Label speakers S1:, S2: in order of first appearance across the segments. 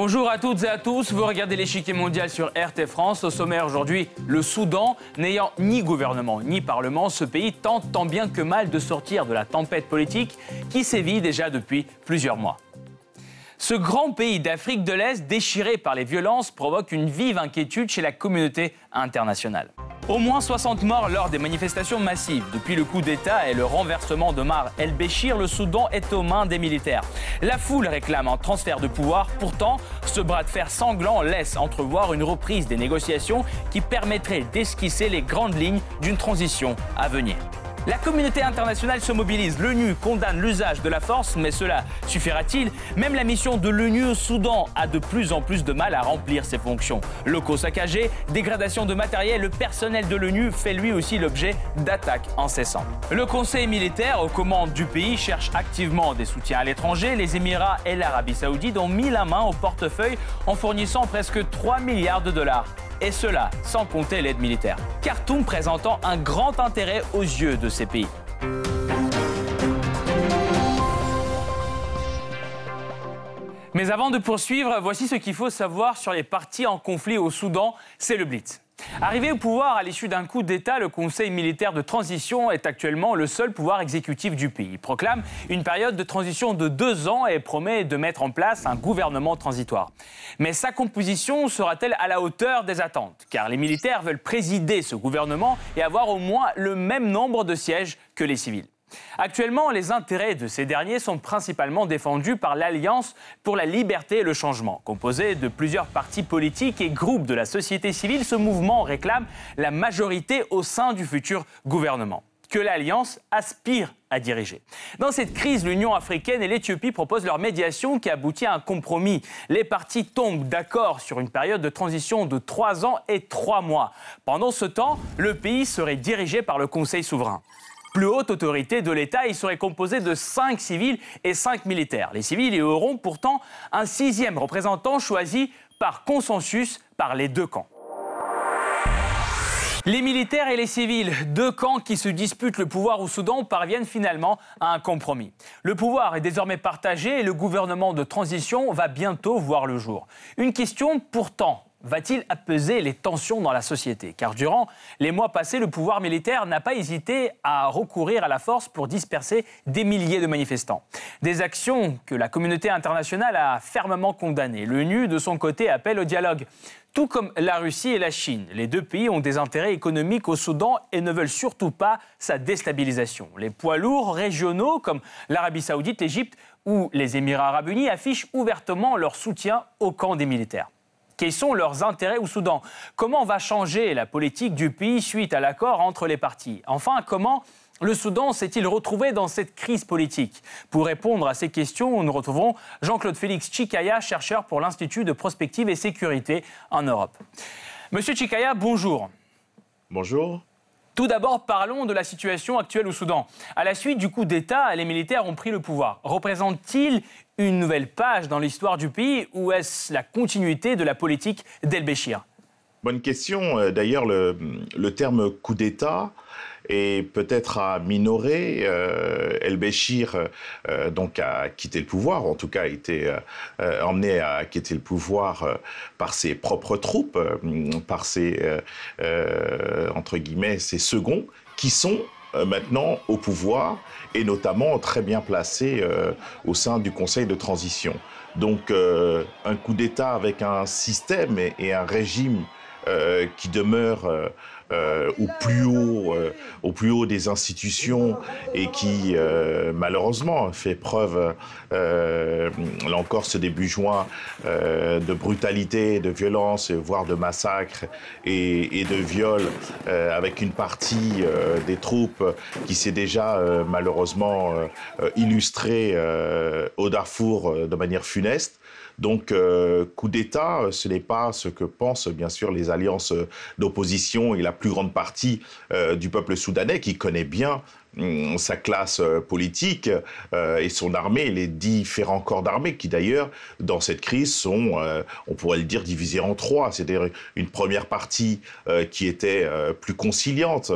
S1: Bonjour à toutes et à tous, vous regardez l'échiquier mondial sur RT France. Au sommaire aujourd'hui, le Soudan, n'ayant ni gouvernement ni parlement, ce pays tente tant bien que mal de sortir de la tempête politique qui sévit déjà depuis plusieurs mois. Ce grand pays d'Afrique de l'Est, déchiré par les violences, provoque une vive inquiétude chez la communauté internationale. Au moins 60 morts lors des manifestations massives. Depuis le coup d'État et le renversement d'Omar el-Béchir, le Soudan est aux mains des militaires. La foule réclame un transfert de pouvoir. Pourtant, ce bras de fer sanglant laisse entrevoir une reprise des négociations qui permettrait d'esquisser les grandes lignes d'une transition à venir. La communauté internationale se mobilise. L'ONU condamne l'usage de la force, mais cela suffira-t-il? Même la mission de l'ONU au Soudan a de plus en plus de mal à remplir ses fonctions. Locaux saccagés, dégradation de matériel, le personnel de l'ONU fait lui aussi l'objet d'attaques incessantes. Le Conseil militaire aux commandes du pays cherche activement des soutiens à l'étranger. Les Émirats et l'Arabie saoudite ont mis la main au portefeuille en fournissant presque 3 milliards de dollars et cela sans compter l'aide militaire. Khartoum présentant un grand intérêt aux yeux de ces pays. Mais avant de poursuivre, voici ce qu'il faut savoir sur les partis en conflit au Soudan, c'est le Blitz. Arrivé au pouvoir à l'issue d'un coup d'État, le Conseil militaire de transition est actuellement le seul pouvoir exécutif du pays. Il proclame une période de transition de deux ans et promet de mettre en place un gouvernement transitoire. Mais sa composition sera-t-elle à la hauteur des attentes? Car les militaires veulent présider ce gouvernement et avoir au moins le même nombre de sièges que les civils. Actuellement, les intérêts de ces derniers sont principalement défendus par l'Alliance pour la liberté et le changement. Composé de plusieurs partis politiques et groupes de la société civile, ce mouvement réclame la majorité au sein du futur gouvernement que l'Alliance aspire à diriger. Dans cette crise, l'Union africaine et l'Éthiopie proposent leur médiation qui aboutit à un compromis. Les partis tombent d'accord sur une période de transition de trois ans et trois mois. Pendant ce temps, le pays serait dirigé par le Conseil souverain plus haute autorité de l'État. Il serait composé de cinq civils et cinq militaires. Les civils y auront pourtant un sixième représentant choisi par consensus par les deux camps. Les militaires et les civils, deux camps qui se disputent le pouvoir au Soudan, parviennent finalement à un compromis. Le pouvoir est désormais partagé et le gouvernement de transition va bientôt voir le jour. Une question pourtant va-t-il apaiser les tensions dans la société? Car durant les mois passés, le pouvoir militaire n'a pas hésité à recourir à la force pour disperser des milliers de manifestants. Des actions que la communauté internationale a fermement condamnées. L'ONU, de son côté, appelle au dialogue. Tout comme la Russie et la Chine, les deux pays ont des intérêts économiques au Soudan et ne veulent surtout pas sa déstabilisation. Les poids lourds régionaux comme l'Arabie saoudite, l'Égypte ou les Émirats arabes unis affichent ouvertement leur soutien au camp des militaires. Quels sont leurs intérêts au Soudan Comment va changer la politique du pays suite à l'accord entre les partis? Enfin, comment le Soudan s'est-il retrouvé dans cette crise politique? Pour répondre à ces questions, nous retrouvons Jean-Claude Félix Chikaya, chercheur pour l'Institut de prospective et sécurité en Europe. Monsieur Chikaya, bonjour.
S2: Bonjour.
S1: Tout d'abord, parlons de la situation actuelle au Soudan. À la suite du coup d'État, les militaires ont pris le pouvoir. Représente-t-il une nouvelle page dans l'histoire du pays ou est-ce la continuité de la politique d'El-Béchir
S2: Bonne question. Euh, d'ailleurs, le, terme coup d'État est peut-être à minorer. Euh, El-Béchir euh, donc a quitté le pouvoir, en tout cas a été emmené à quitter le pouvoir par ses propres troupes, par ses entre guillemets ses seconds, qui sont maintenant au pouvoir et notamment très bien placés au sein du Conseil de transition. Donc un coup d'État avec un système et un régime euh, qui demeure euh, euh, au plus haut, au plus haut des institutions et qui malheureusement fait preuve, là encore ce début juin, de brutalité, de violence, voire de massacre et, et de viol, avec une partie des troupes qui s'est déjà malheureusement illustrée au Darfour de manière funeste. Donc, euh, coup d'État, ce n'est pas ce que pensent bien sûr les alliances d'opposition et la plus grande partie euh, du peuple soudanais qui connaît bien sa classe politique et son armée, les différents corps d'armée qui d'ailleurs, dans cette crise, sont, on pourrait le dire, divisés en trois. C'est-à-dire une première partie qui était plus conciliante,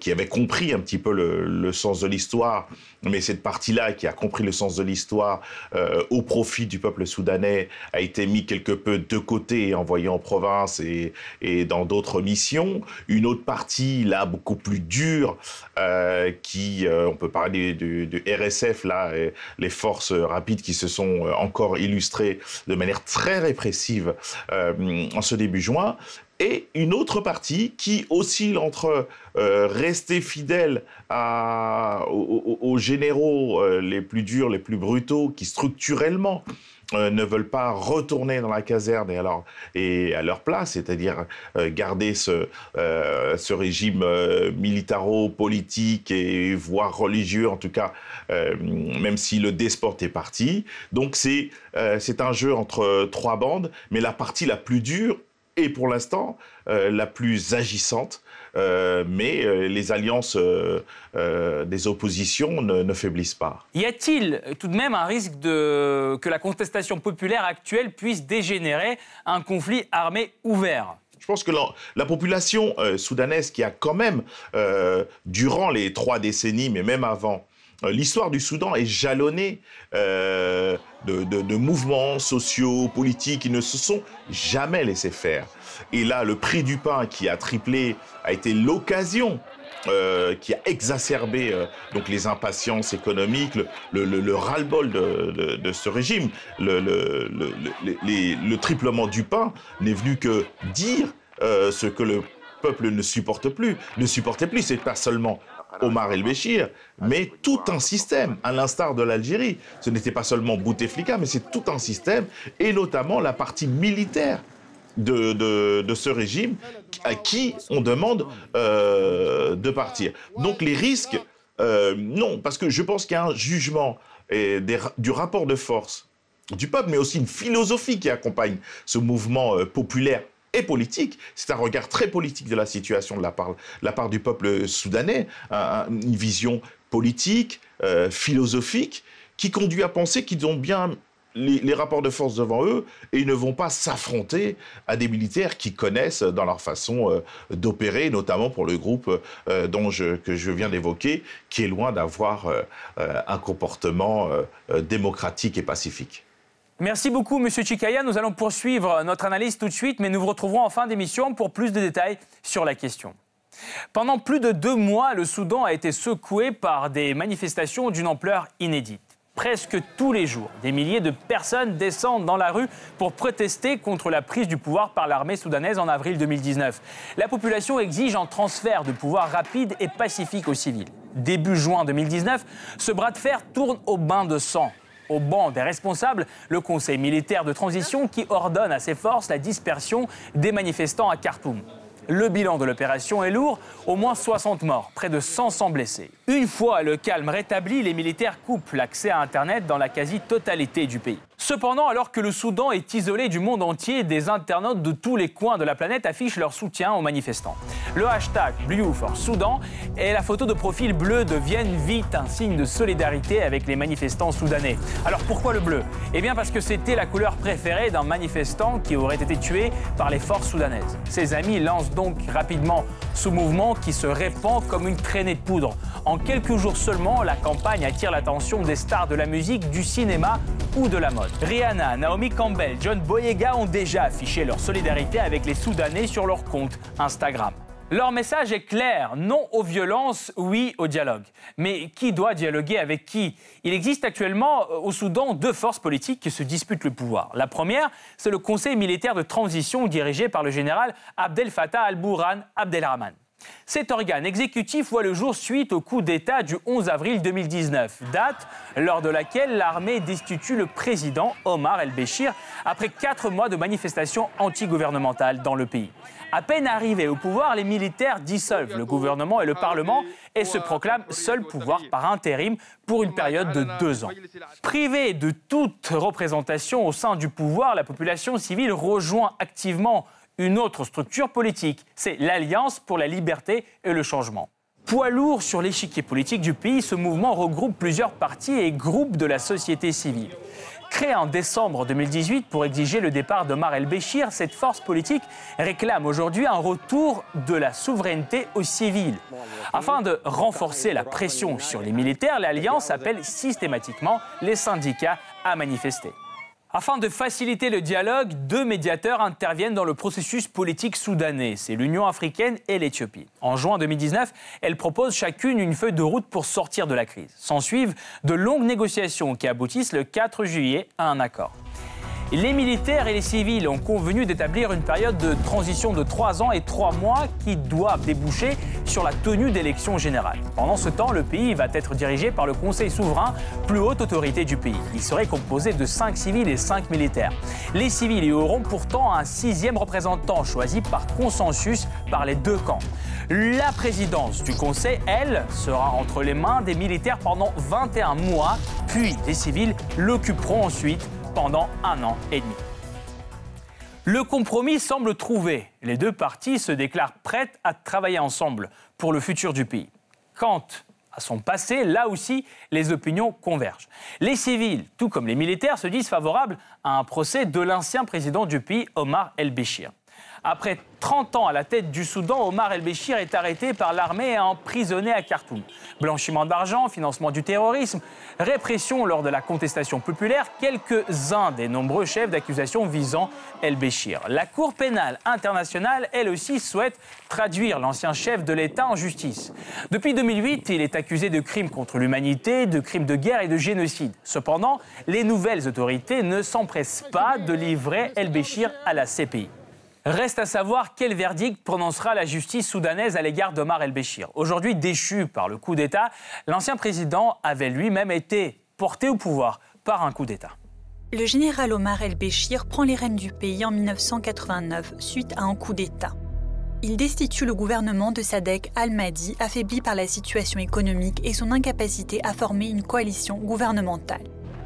S2: qui avait compris un petit peu le sens de l'histoire mais cette partie-là, qui a compris le sens de l'histoire euh, au profit du peuple soudanais, a été mis quelque peu de côté, envoyé en province et, et dans d'autres missions. Une autre partie, là, beaucoup plus dure, euh, qui, euh, on peut parler du, RSF, là, les forces rapides qui se sont encore illustrées de manière très répressive en ce début juin, et une autre partie qui oscille entre euh, rester fidèle aux, généraux euh, les plus durs, les plus brutaux, qui structurellement euh, ne veulent pas retourner dans la caserne et, alors, et à leur place, c'est-à-dire garder ce, ce régime militaro-politique et voire religieux, en tout cas, même si le despote est parti. Donc c'est c'est un jeu entre trois bandes, mais la partie la plus dure et pour l'instant euh, la plus agissante. Euh, mais euh, les alliances des oppositions ne, faiblissent pas.
S1: Y a-t-il tout de même un risque de... que la contestation populaire actuelle puisse dégénérer un conflit armé ouvert?
S2: Je pense que la, population soudanaise qui a quand même, durant les trois décennies, mais même avant, l'histoire du Soudan est jalonnée de, de, mouvements sociaux, politiques qui ne se sont jamais laissés faire. Et là, le prix du pain qui a triplé a été l'occasion euh, qui a exacerbé euh, donc les impatiences économiques, le, le, le, ras-le-bol de, ce régime. Le, le triplement du pain n'est venu que dire euh, ce que le peuple ne supporte plus, ne supportait plus. C'est pas seulement Omar el-Béchir, mais tout un système, à l'instar de l'Algérie. Ce n'était pas seulement Bouteflika, mais c'est tout un système, et notamment la partie militaire de, ce régime à qui on demande euh, de partir. Donc les risques, euh, non, parce que je pense qu'il y a un jugement du rapport de force du peuple, mais aussi une philosophie qui accompagne ce mouvement euh, populaire et politique. C'est un regard très politique de la situation de la part, du peuple soudanais, une vision politique, philosophique, qui conduit à penser qu'ils ont bien les, rapports de force devant eux et ils ne vont pas s'affronter à des militaires qui connaissent dans leur façon euh, d'opérer, notamment pour le groupe euh, dont que je viens d'évoquer, qui est loin d'avoir euh, un comportement démocratique et pacifique.
S1: Merci beaucoup, Monsieur Chikaya. Nous allons poursuivre notre analyse tout de suite, mais nous vous retrouverons en fin d'émission pour plus de détails sur la question. Pendant plus de deux mois, le Soudan a été secoué par des manifestations d'une ampleur inédite presque tous les jours. Des milliers de personnes descendent dans la rue pour protester contre la prise du pouvoir par l'armée soudanaise en avril 2019. La population exige un transfert de pouvoir rapide et pacifique aux civils. Début juin 2019, ce bras de fer tourne au bain de sang au banc des responsables le Conseil militaire de transition qui ordonne à ses forces la dispersion des manifestants à Khartoum. Le bilan de l'opération est lourd, au moins 60 morts, près de 500 blessés. Une fois le calme rétabli, les militaires coupent l'accès à Internet dans la quasi-totalité du pays. Cependant, alors que le Soudan est isolé du monde entier, des internautes de tous les coins de la planète affichent leur soutien aux manifestants. Le hashtag Blue Soudan et la photo de profil bleu deviennent vite un signe de solidarité avec les manifestants soudanais. Alors pourquoi le bleu? Eh bien parce que c'était la couleur préférée d'un manifestant qui aurait été tué par les forces soudanaises. Ses amis lancent donc rapidement ce mouvement qui se répand comme une traînée de poudre. En quelques jours seulement, la campagne attire l'attention des stars de la musique, du cinéma ou de la mode. Rihanna, Naomi Campbell, John Boyega ont déjà affiché leur solidarité avec les Soudanais sur leur compte Instagram. Leur message est clair, non aux violences, oui au dialogue. Mais qui doit dialoguer avec qui? Il existe actuellement euh, au Soudan deux forces politiques qui se disputent le pouvoir. La première, c'est le Conseil militaire de transition dirigé par le général Abdel Fattah al-Bourhan Abdelrahman. Cet organe exécutif voit le jour suite au coup d'État du 11 avril 2019, date lors de laquelle l'armée destitue le président Omar el-Béchir après quatre mois de manifestations antigouvernementales dans le pays. À peine arrivés au pouvoir, les militaires dissolvent le gouvernement et le Parlement et se proclament seul pouvoir par intérim pour une période de deux ans. Privée de toute représentation au sein du pouvoir, la population civile rejoint activement une autre structure politique. C'est l'Alliance pour la liberté et le changement. Poids lourd sur l'échiquier politique du pays, ce mouvement regroupe plusieurs partis et groupes de la société civile. Créée en décembre 2018 pour exiger le départ d'Omar el-Béchir, cette force politique réclame aujourd'hui un retour de la souveraineté aux civils. Afin de renforcer la pression sur les militaires, l'Alliance appelle systématiquement les syndicats à manifester. Afin de faciliter le dialogue, deux médiateurs interviennent dans le processus politique soudanais. C'est l'Union africaine et l'Éthiopie. En juin 2019, elles proposent chacune une feuille de route pour sortir de la crise. S'en suivent de longues négociations qui aboutissent le 4 juillet à un accord. Les militaires et les civils ont convenu d'établir une période de transition de trois ans et trois mois qui doivent déboucher sur la tenue d'élections générales. Pendant ce temps, le pays va être dirigé par le Conseil souverain, plus haute autorité du pays. Il serait composé de cinq civils et cinq militaires. Les civils y auront pourtant un sixième représentant choisi par consensus par les deux camps. La présidence du Conseil, elle, sera entre les mains des militaires pendant 21 mois, puis les civils l'occuperont ensuite pendant un an et demi. Le compromis semble trouvé. Les deux parties se déclarent prêtes à travailler ensemble pour le futur du pays. Quant à son passé, là aussi, les opinions convergent. Les civils, tout comme les militaires, se disent favorables à un procès de l'ancien président du pays, Omar el-Béchir. Après 30 ans à la tête du Soudan, Omar el-Béchir est arrêté par l'armée et emprisonné à Khartoum. Blanchiment d'argent, financement du terrorisme, répression lors de la contestation populaire, quelques-uns des nombreux chefs d'accusation visant el-Béchir. La Cour pénale internationale, elle aussi, souhaite traduire l'ancien chef de l'État en justice. Depuis 2008, il est accusé de crimes contre l'humanité, de crimes de guerre et de génocide. Cependant, les nouvelles autorités ne s'empressent pas de livrer el-Béchir à la CPI. Reste à savoir quel verdict prononcera la justice soudanaise à l'égard d'Omar el-Béchir. Aujourd'hui déchu par le coup d'État, l'ancien président avait lui-même été porté au pouvoir par un coup d'État.
S3: Le général Omar el-Béchir prend les rênes du pays en 1989 suite à un coup d'État. Il destitue le gouvernement de Sadek al-Mahdi, affaibli par la situation économique et son incapacité à former une coalition gouvernementale.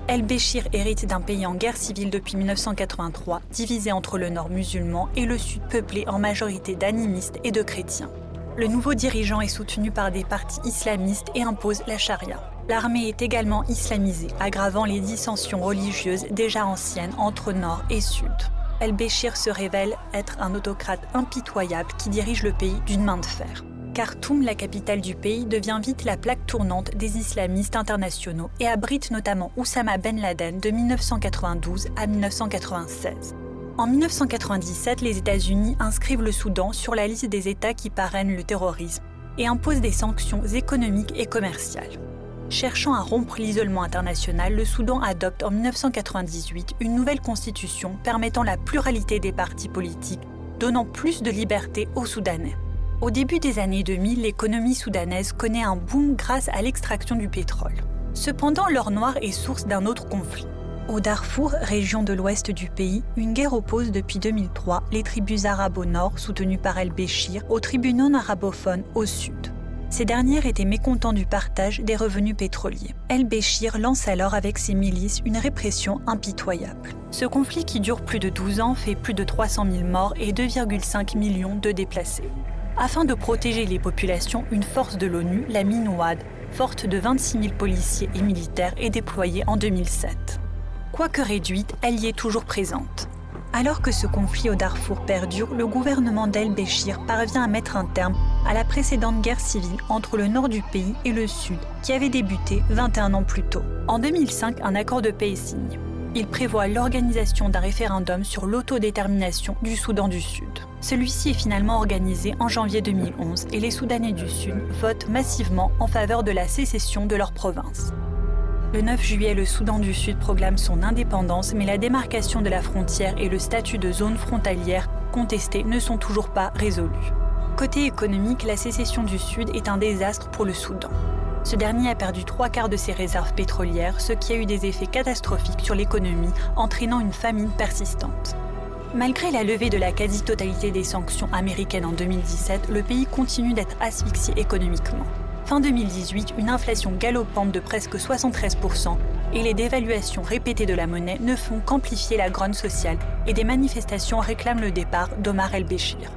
S3: El-Béchir hérite d'un pays en guerre civile depuis 1983, divisé entre le nord musulman et le sud peuplé en majorité d'animistes et de chrétiens. Le nouveau dirigeant est soutenu par des partis islamistes et impose la charia. L'armée est également islamisée, aggravant les dissensions religieuses déjà anciennes entre nord et sud. El-Béchir se révèle être un autocrate impitoyable qui dirige le pays d'une main de fer. Khartoum, la capitale du pays, devient vite la plaque tournante des islamistes internationaux et abrite notamment Oussama Ben Laden de 1992 à 1996. En 1997, les États-Unis inscrivent le Soudan sur la liste des États qui parrainent le terrorisme et imposent des sanctions économiques et commerciales. Cherchant à rompre l'isolement international, le Soudan adopte en 1998 une nouvelle constitution permettant la pluralité des partis politiques, donnant plus de liberté aux Soudanais. Au début des années 2000, l'économie soudanaise connaît un boom grâce à l'extraction du pétrole. Cependant, l'or noir est source d'un autre conflit. Au Darfour, région de l'ouest du pays, une guerre oppose depuis 2003 les tribus arabes au nord, soutenues par El-Béchir, aux tribus non arabophones au sud. Ces dernières étaient mécontents du partage des revenus pétroliers. El-Béchir lance alors avec ses milices une répression impitoyable. Ce conflit qui dure plus de 12 ans fait plus de 300 000 morts et 2,5 millions de déplacés. Afin de protéger les populations, une force de l'ONU, la MINUAD, forte de 26 000 policiers et militaires, est déployée en 2007. Quoique réduite, elle y est toujours présente. Alors que ce conflit au Darfour perdure, le gouvernement d'El-Béchir parvient à mettre un terme à la précédente guerre civile entre le nord du pays et le sud, qui avait débuté 21 ans plus tôt. En 2005, un accord de paix est signé. Il prévoit l'organisation d'un référendum sur l'autodétermination du Soudan du Sud. Celui-ci est finalement organisé en janvier 2011 et les Soudanais du Sud votent massivement en faveur de la sécession de leur province. Le 9 juillet, le Soudan du Sud proclame son indépendance, mais la démarcation de la frontière et le statut de zone frontalière contestée ne sont toujours pas résolus. Côté économique, la sécession du Sud est un désastre pour le Soudan. Ce dernier a perdu trois quarts de ses réserves pétrolières, ce qui a eu des effets catastrophiques sur l'économie, entraînant une famine persistante. Malgré la levée de la quasi-totalité des sanctions américaines en 2017, le pays continue d'être asphyxié économiquement. Fin 2018, une inflation galopante de presque 73% et les dévaluations répétées de la monnaie ne font qu'amplifier la grogne sociale et des manifestations réclament le départ d'Omar el-Béchir.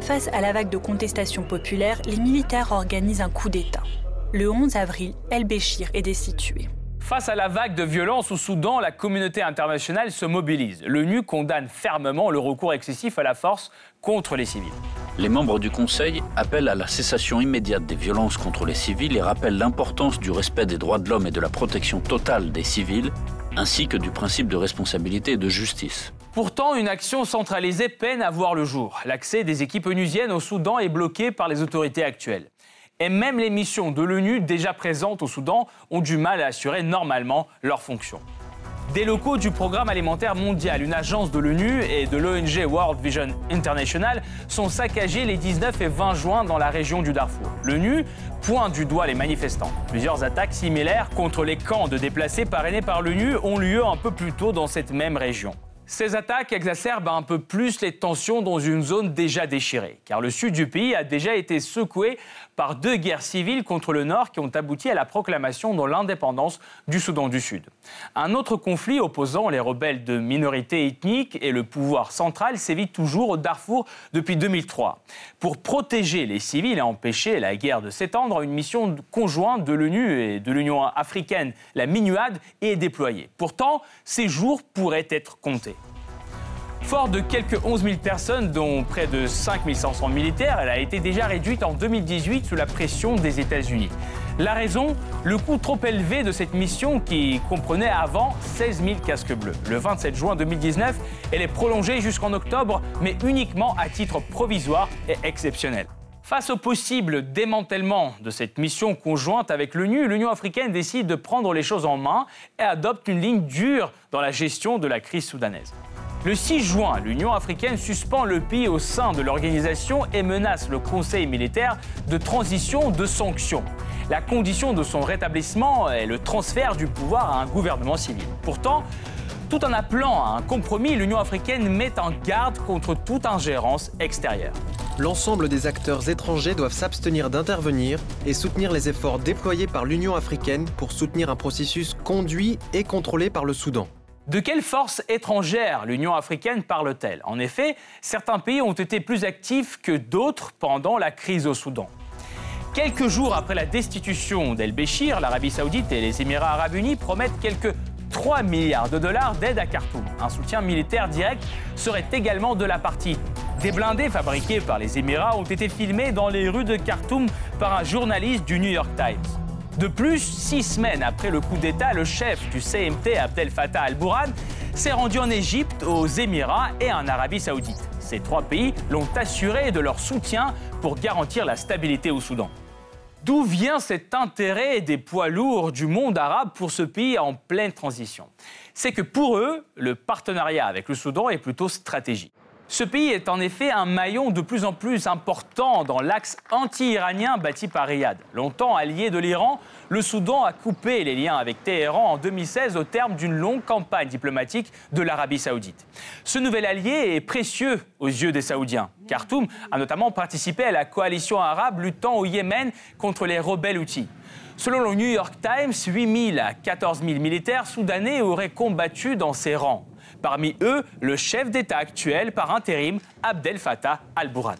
S3: Face à la vague de contestation populaire, les militaires organisent un coup d'État. Le 11 avril, El-Béchir est destitué.
S1: Face à la vague de violence au Soudan, la communauté internationale se mobilise. L'ONU condamne fermement le recours excessif à la force contre les civils.
S4: Les membres du Conseil appellent à la cessation immédiate des violences contre les civils et rappellent l'importance du respect des droits de l'homme et de la protection totale des civils, ainsi que du principe de responsabilité et de justice.
S1: Pourtant, une action centralisée peine à voir le jour. L'accès des équipes onusiennes au Soudan est bloqué par les autorités actuelles. Et même les missions de l'ONU déjà présentes au Soudan ont du mal à assurer normalement leurs fonctions. Des locaux du Programme alimentaire mondial, une agence de l'ONU et de l'ONG World Vision International sont saccagés les 19 et 20 juin dans la région du Darfour. L'ONU pointe du doigt les manifestants. Plusieurs attaques similaires contre les camps de déplacés parrainés par l'ONU ont lieu un peu plus tôt dans cette même région. Ces attaques exacerbent un peu plus les tensions dans une zone déjà déchirée, car le sud du pays a déjà été secoué par deux guerres civiles contre le nord qui ont abouti à la proclamation de l'indépendance du Soudan du Sud. Un autre conflit opposant les rebelles de minorités ethniques et le pouvoir central sévit toujours au Darfour depuis 2003. Pour protéger les civils et empêcher la guerre de s'étendre, une mission conjointe de l'ONU et de l'Union africaine, la MINUAD, est déployée. Pourtant, ces jours pourraient être comptés. Fort de quelques 11 000 personnes, dont près de 5 500 militaires, elle a été déjà réduite en 2018 sous la pression des États-Unis. La raison Le coût trop élevé de cette mission qui comprenait avant 16 000 casques bleus. Le 27 juin 2019, elle est prolongée jusqu'en octobre, mais uniquement à titre provisoire et exceptionnel. Face au possible démantèlement de cette mission conjointe avec l'ONU, l'Union africaine décide de prendre les choses en main et adopte une ligne dure dans la gestion de la crise soudanaise. Le 6 juin, l'Union africaine suspend le pays au sein de l'organisation et menace le Conseil militaire de transition de sanctions. La condition de son rétablissement est le transfert du pouvoir à un gouvernement civil. Pourtant, tout en appelant à un compromis, l'Union africaine met en garde contre toute ingérence extérieure.
S5: L'ensemble des acteurs étrangers doivent s'abstenir d'intervenir et soutenir les efforts déployés par l'Union africaine pour soutenir un processus conduit et contrôlé par le Soudan.
S1: De quelle force étrangère l'Union africaine parle-t-elle? En effet, certains pays ont été plus actifs que d'autres pendant la crise au Soudan. Quelques jours après la destitution d'El-Béchir, l'Arabie saoudite et les Émirats arabes unis promettent quelques 3 milliards de dollars d'aide à Khartoum. Un soutien militaire direct serait également de la partie. Des blindés fabriqués par les Émirats ont été filmés dans les rues de Khartoum par un journaliste du New York Times. De plus, six semaines après le coup d'État, le chef du CMT, Abdel Fattah al-Bourhan, s'est rendu en Égypte, aux Émirats et en Arabie saoudite. Ces trois pays l'ont assuré de leur soutien pour garantir la stabilité au Soudan. D'où vient cet intérêt des poids lourds du monde arabe pour ce pays en pleine transition? C'est que pour eux, le partenariat avec le Soudan est plutôt stratégique. Ce pays est en effet un maillon de plus en plus important dans l'axe anti-iranien bâti par Riyad. Longtemps allié de l'Iran, le Soudan a coupé les liens avec Téhéran en 2016 au terme d'une longue campagne diplomatique de l'Arabie saoudite. Ce nouvel allié est précieux aux yeux des Saoudiens. Khartoum a notamment participé à la coalition arabe luttant au Yémen contre les rebelles outils. Selon le New York Times, 8 000 à 14 000 militaires soudanais auraient combattu dans ses rangs. Parmi eux, le chef d'État actuel par intérim, Abdel Fattah al-Bourhan.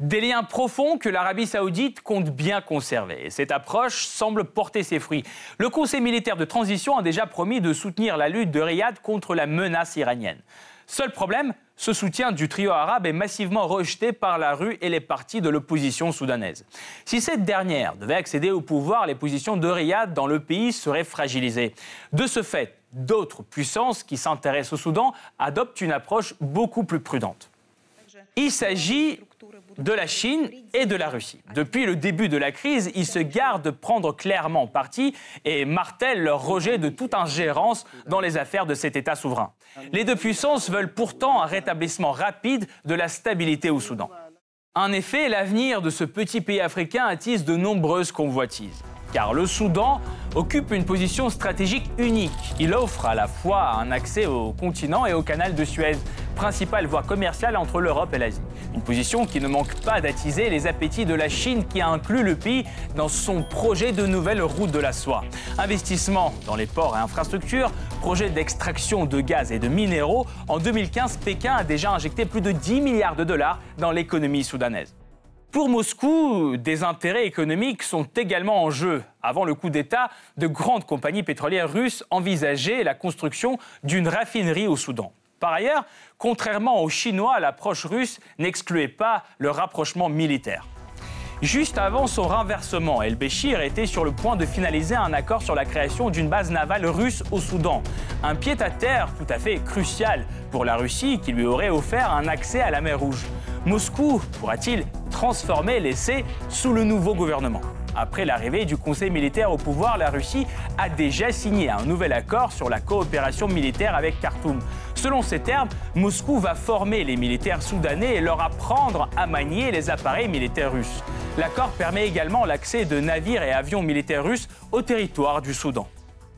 S1: Des liens profonds que l'Arabie saoudite compte bien conserver. cette approche semble porter ses fruits. Le Conseil militaire de transition a déjà promis de soutenir la lutte de Riyad contre la menace iranienne. Seul problème, ce soutien du trio arabe est massivement rejeté par la rue et les partis de l'opposition soudanaise. Si cette dernière devait accéder au pouvoir, les positions de Riyad dans le pays seraient fragilisées. De ce fait, d'autres puissances qui s'intéressent au Soudan adoptent une approche beaucoup plus prudente. Il s'agit de la Chine et de la Russie. Depuis le début de la crise, ils se gardent de prendre clairement parti et martèlent leur rejet de toute ingérence dans les affaires de cet État souverain. Les deux puissances veulent pourtant un rétablissement rapide de la stabilité au Soudan. En effet, l'avenir de ce petit pays africain attise de nombreuses convoitises car le Soudan occupe une position stratégique unique. Il offre à la fois un accès au continent et au canal de Suez, principale voie commerciale entre l'Europe et l'Asie. Une position qui ne manque pas d'attiser les appétits de la Chine qui a inclus le pays dans son projet de nouvelle route de la soie. Investissement dans les ports et infrastructures, projet d'extraction de gaz et de minéraux. En 2015, Pékin a déjà injecté plus de 10 milliards de dollars dans l'économie soudanaise. Pour Moscou, des intérêts économiques sont également en jeu. Avant le coup d'État, de grandes compagnies pétrolières russes envisageaient la construction d'une raffinerie au Soudan. Par ailleurs, contrairement aux Chinois, l'approche russe n'excluait pas le rapprochement militaire. Juste avant son renversement, El-Béchir était sur le point de finaliser un accord sur la création d'une base navale russe au Soudan. Un pied-à-terre tout à fait crucial pour la Russie qui lui aurait offert un accès à la mer Rouge. Moscou pourra-t-il transformer l'essai sous le nouveau gouvernement? Après l'arrivée du Conseil militaire au pouvoir, la Russie a déjà signé un nouvel accord sur la coopération militaire avec Khartoum. Selon ces termes, Moscou va former les militaires soudanais et leur apprendre à manier les appareils militaires russes. L'accord permet également l'accès de navires et avions militaires russes au territoire du Soudan.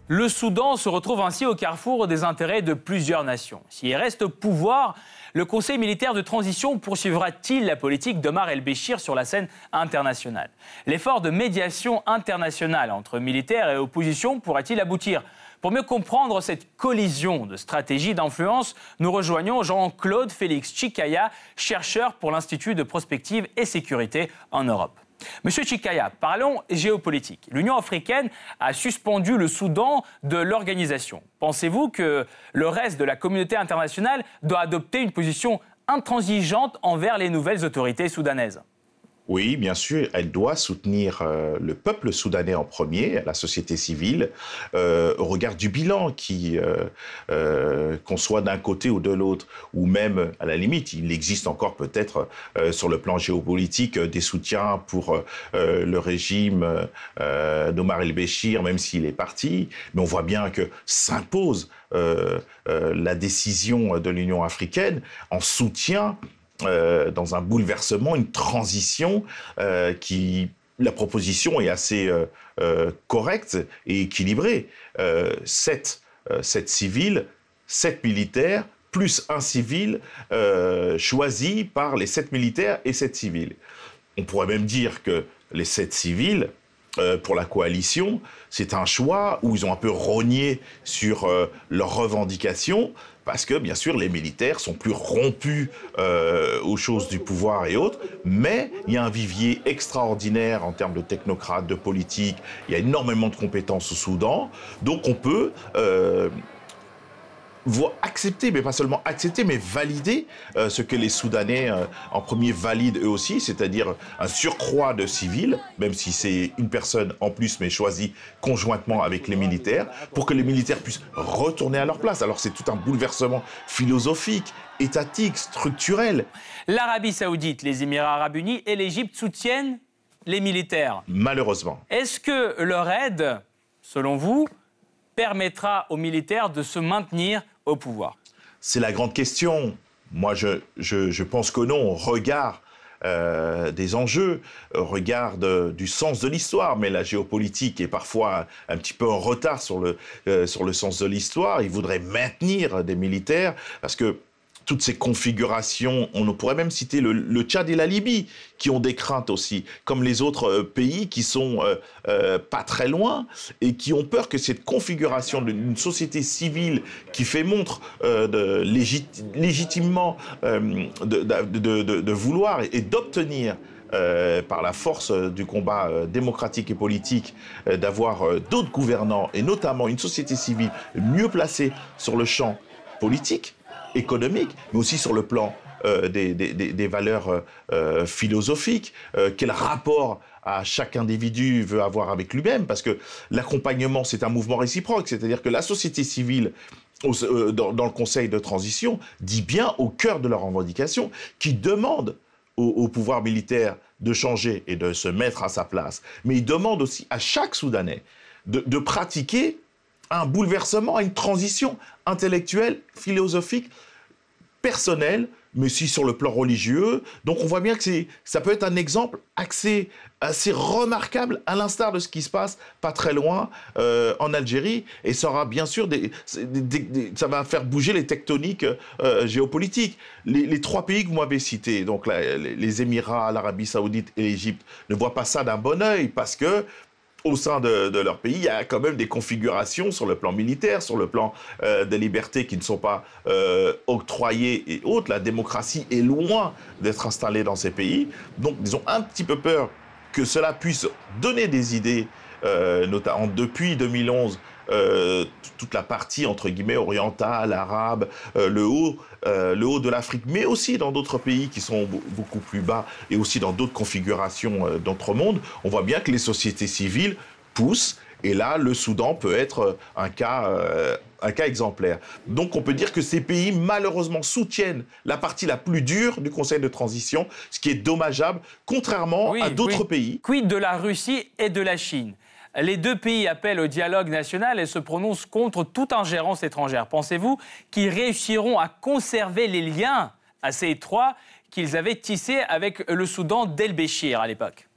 S1: Le Soudan se retrouve ainsi au carrefour des intérêts de plusieurs nations. S'il reste au pouvoir, le Conseil militaire de transition poursuivra-t-il la politique d'Omar el-Béchir sur la scène internationale? L'effort de médiation internationale entre militaires et opposition pourra-t-il aboutir? Pour mieux comprendre cette collision de stratégies d'influence, nous rejoignons Jean-Claude Félix Chikaya, chercheur pour l'Institut de prospective et sécurité en Europe. Monsieur Chikaya, parlons géopolitique. L'Union africaine a suspendu le Soudan de l'organisation. Pensez-vous que le reste de la communauté internationale doit adopter une position intransigeante envers les nouvelles autorités soudanaises?
S2: Oui, bien sûr, elle doit soutenir euh, le peuple soudanais en premier, la société civile, euh, au regard du bilan euh, qu'on soit d'un côté ou de l'autre, ou même à la limite, il existe encore peut-être sur le plan géopolitique des soutiens pour le régime d'Omar el-Béchir, même s'il est parti, mais on voit bien que s'impose la décision de l'Union africaine en soutien euh, dans un bouleversement, une transition euh, qui la proposition est assez euh, correcte et équilibrée. sept, sept civils, sept militaires, plus un civil choisi par les sept militaires et sept civils. On pourrait même dire que les sept civils, pour la coalition, c'est un choix où ils ont un peu rogné sur leurs revendications, parce que bien sûr les militaires sont plus rompus euh, aux choses du pouvoir et autres, mais il y a un vivier extraordinaire en termes de technocrates, de politique, il y a énormément de compétences au Soudan, donc on peut euh, accepter, mais pas seulement accepter, mais valider euh, ce que les Soudanais euh, en premier valident eux aussi, c'est-à-dire un surcroît de civils, même si c'est une personne en plus, mais choisie conjointement avec les militaires, pour que les militaires puissent retourner à leur place. Alors c'est tout un bouleversement philosophique, étatique, structurel.
S1: L'Arabie saoudite, les Émirats arabes unis et l'Égypte soutiennent les militaires.
S2: Malheureusement.
S1: Est-ce que leur aide, selon vous, permettra aux militaires de se maintenir au pouvoir
S2: C'est la grande question. Moi, je, je, pense que non. On regarde euh, des enjeux, regarde du sens de l'histoire, mais la géopolitique est parfois un, petit peu en retard sur le, euh, sur le sens de l'histoire. Il voudrait maintenir des militaires parce que toutes ces configurations, on pourrait même citer le, Tchad et la Libye, qui ont des craintes aussi, comme les autres euh, pays qui sont euh, euh, pas très loin et qui ont peur que cette configuration d'une société civile qui fait montre légitimement de, vouloir et d'obtenir par la force du combat démocratique et politique, d'avoir d'autres gouvernants, et notamment une société civile mieux placée sur le champ politique, économique, mais aussi sur le plan euh, des, valeurs euh, euh, philosophiques, quel rapport à chaque individu veut avoir avec lui-même, parce que l'accompagnement, c'est un mouvement réciproque, c'est-à-dire que la société civile, dans, le Conseil de transition, dit bien au cœur de leurs revendications, qui demande au, pouvoir militaire de changer et de se mettre à sa place, mais il demande aussi à chaque Soudanais de, de pratiquer un bouleversement, une transition intellectuelle, philosophique, personnelle, mais aussi sur le plan religieux. Donc on voit bien que ça peut être un exemple assez, assez remarquable, à l'instar de ce qui se passe pas très loin euh, en Algérie. Et ça aura bien sûr des, ça va faire bouger les tectoniques euh, géopolitiques. Les, trois pays que vous m'avez cités, donc les Émirats, l'Arabie Saoudite et l'Égypte, ne voient pas ça d'un bon oeil parce que au sein de, leur pays, il y a quand même des configurations sur le plan militaire, sur le plan euh, des libertés qui ne sont pas euh, octroyées et autres. La démocratie est loin d'être installée dans ces pays. Donc, ils ont un petit peu peur que cela puisse donner des idées, euh, notamment depuis 2011, euh, toute la partie entre guillemets orientale, arabe, euh, le haut, euh, le haut de l'Afrique, mais aussi dans d'autres pays qui sont beaucoup plus bas et aussi dans d'autres configurations d'autres mondes, on voit bien que les sociétés civiles poussent. Et là, le Soudan peut être un cas, un cas exemplaire. Donc on peut dire que ces pays, malheureusement, soutiennent la partie la plus dure du Conseil de transition, ce qui est dommageable, contrairement à d'autres pays.
S1: Quid de la Russie et de la Chine? Les deux pays appellent au dialogue national et se prononcent contre toute ingérence étrangère. Pensez-vous qu'ils réussiront à conserver les liens assez étroits qu'ils avaient tissés avec le Soudan d'El-Béchir à l'époque?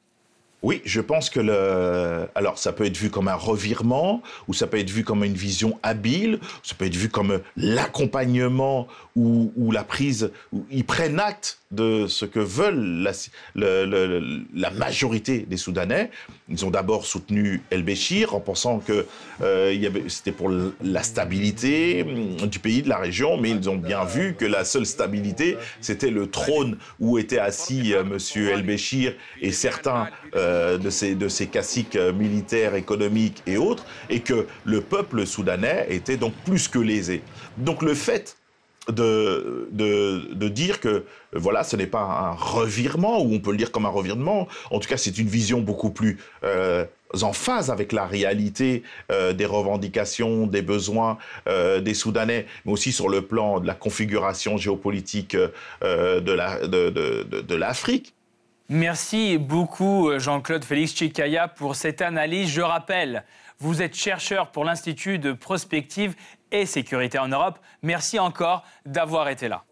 S2: Oui, je pense que le. Alors, ça peut être vu comme un revirement, ou ça peut être vu comme une vision habile, ça peut être vu comme l'accompagnement ou, la prise, où ils prennent acte de ce que veulent la, majorité des Soudanais. Ils ont d'abord soutenu El-Béchir en pensant que euh, c'était pour la stabilité hum, du pays, de la région, mais ils ont bien vu que la seule stabilité, c'était le trône où était assis euh, Monsieur El-Béchir et certains euh, de ces de ces caciques militaires, économiques et autres, et que le peuple soudanais était donc plus que lésé. Donc le fait de, de, dire que voilà, ce n'est pas un revirement, ou on peut le dire comme un revirement. En tout cas, c'est une vision beaucoup plus euh, en phase avec la réalité euh, des revendications, des besoins euh, des Soudanais, mais aussi sur le plan de la configuration géopolitique de l'Afrique.
S1: Merci beaucoup Jean-Claude Félix Chikaya pour cette analyse. Je rappelle, vous êtes chercheur pour l'Institut de prospective et sécurité en Europe. Merci encore d'avoir été là.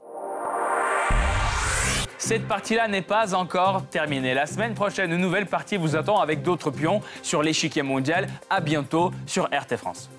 S1: Cette partie-là n'est pas encore terminée. La semaine prochaine, une nouvelle partie vous attend avec d'autres pions sur l'échiquier mondial. À bientôt sur RT France.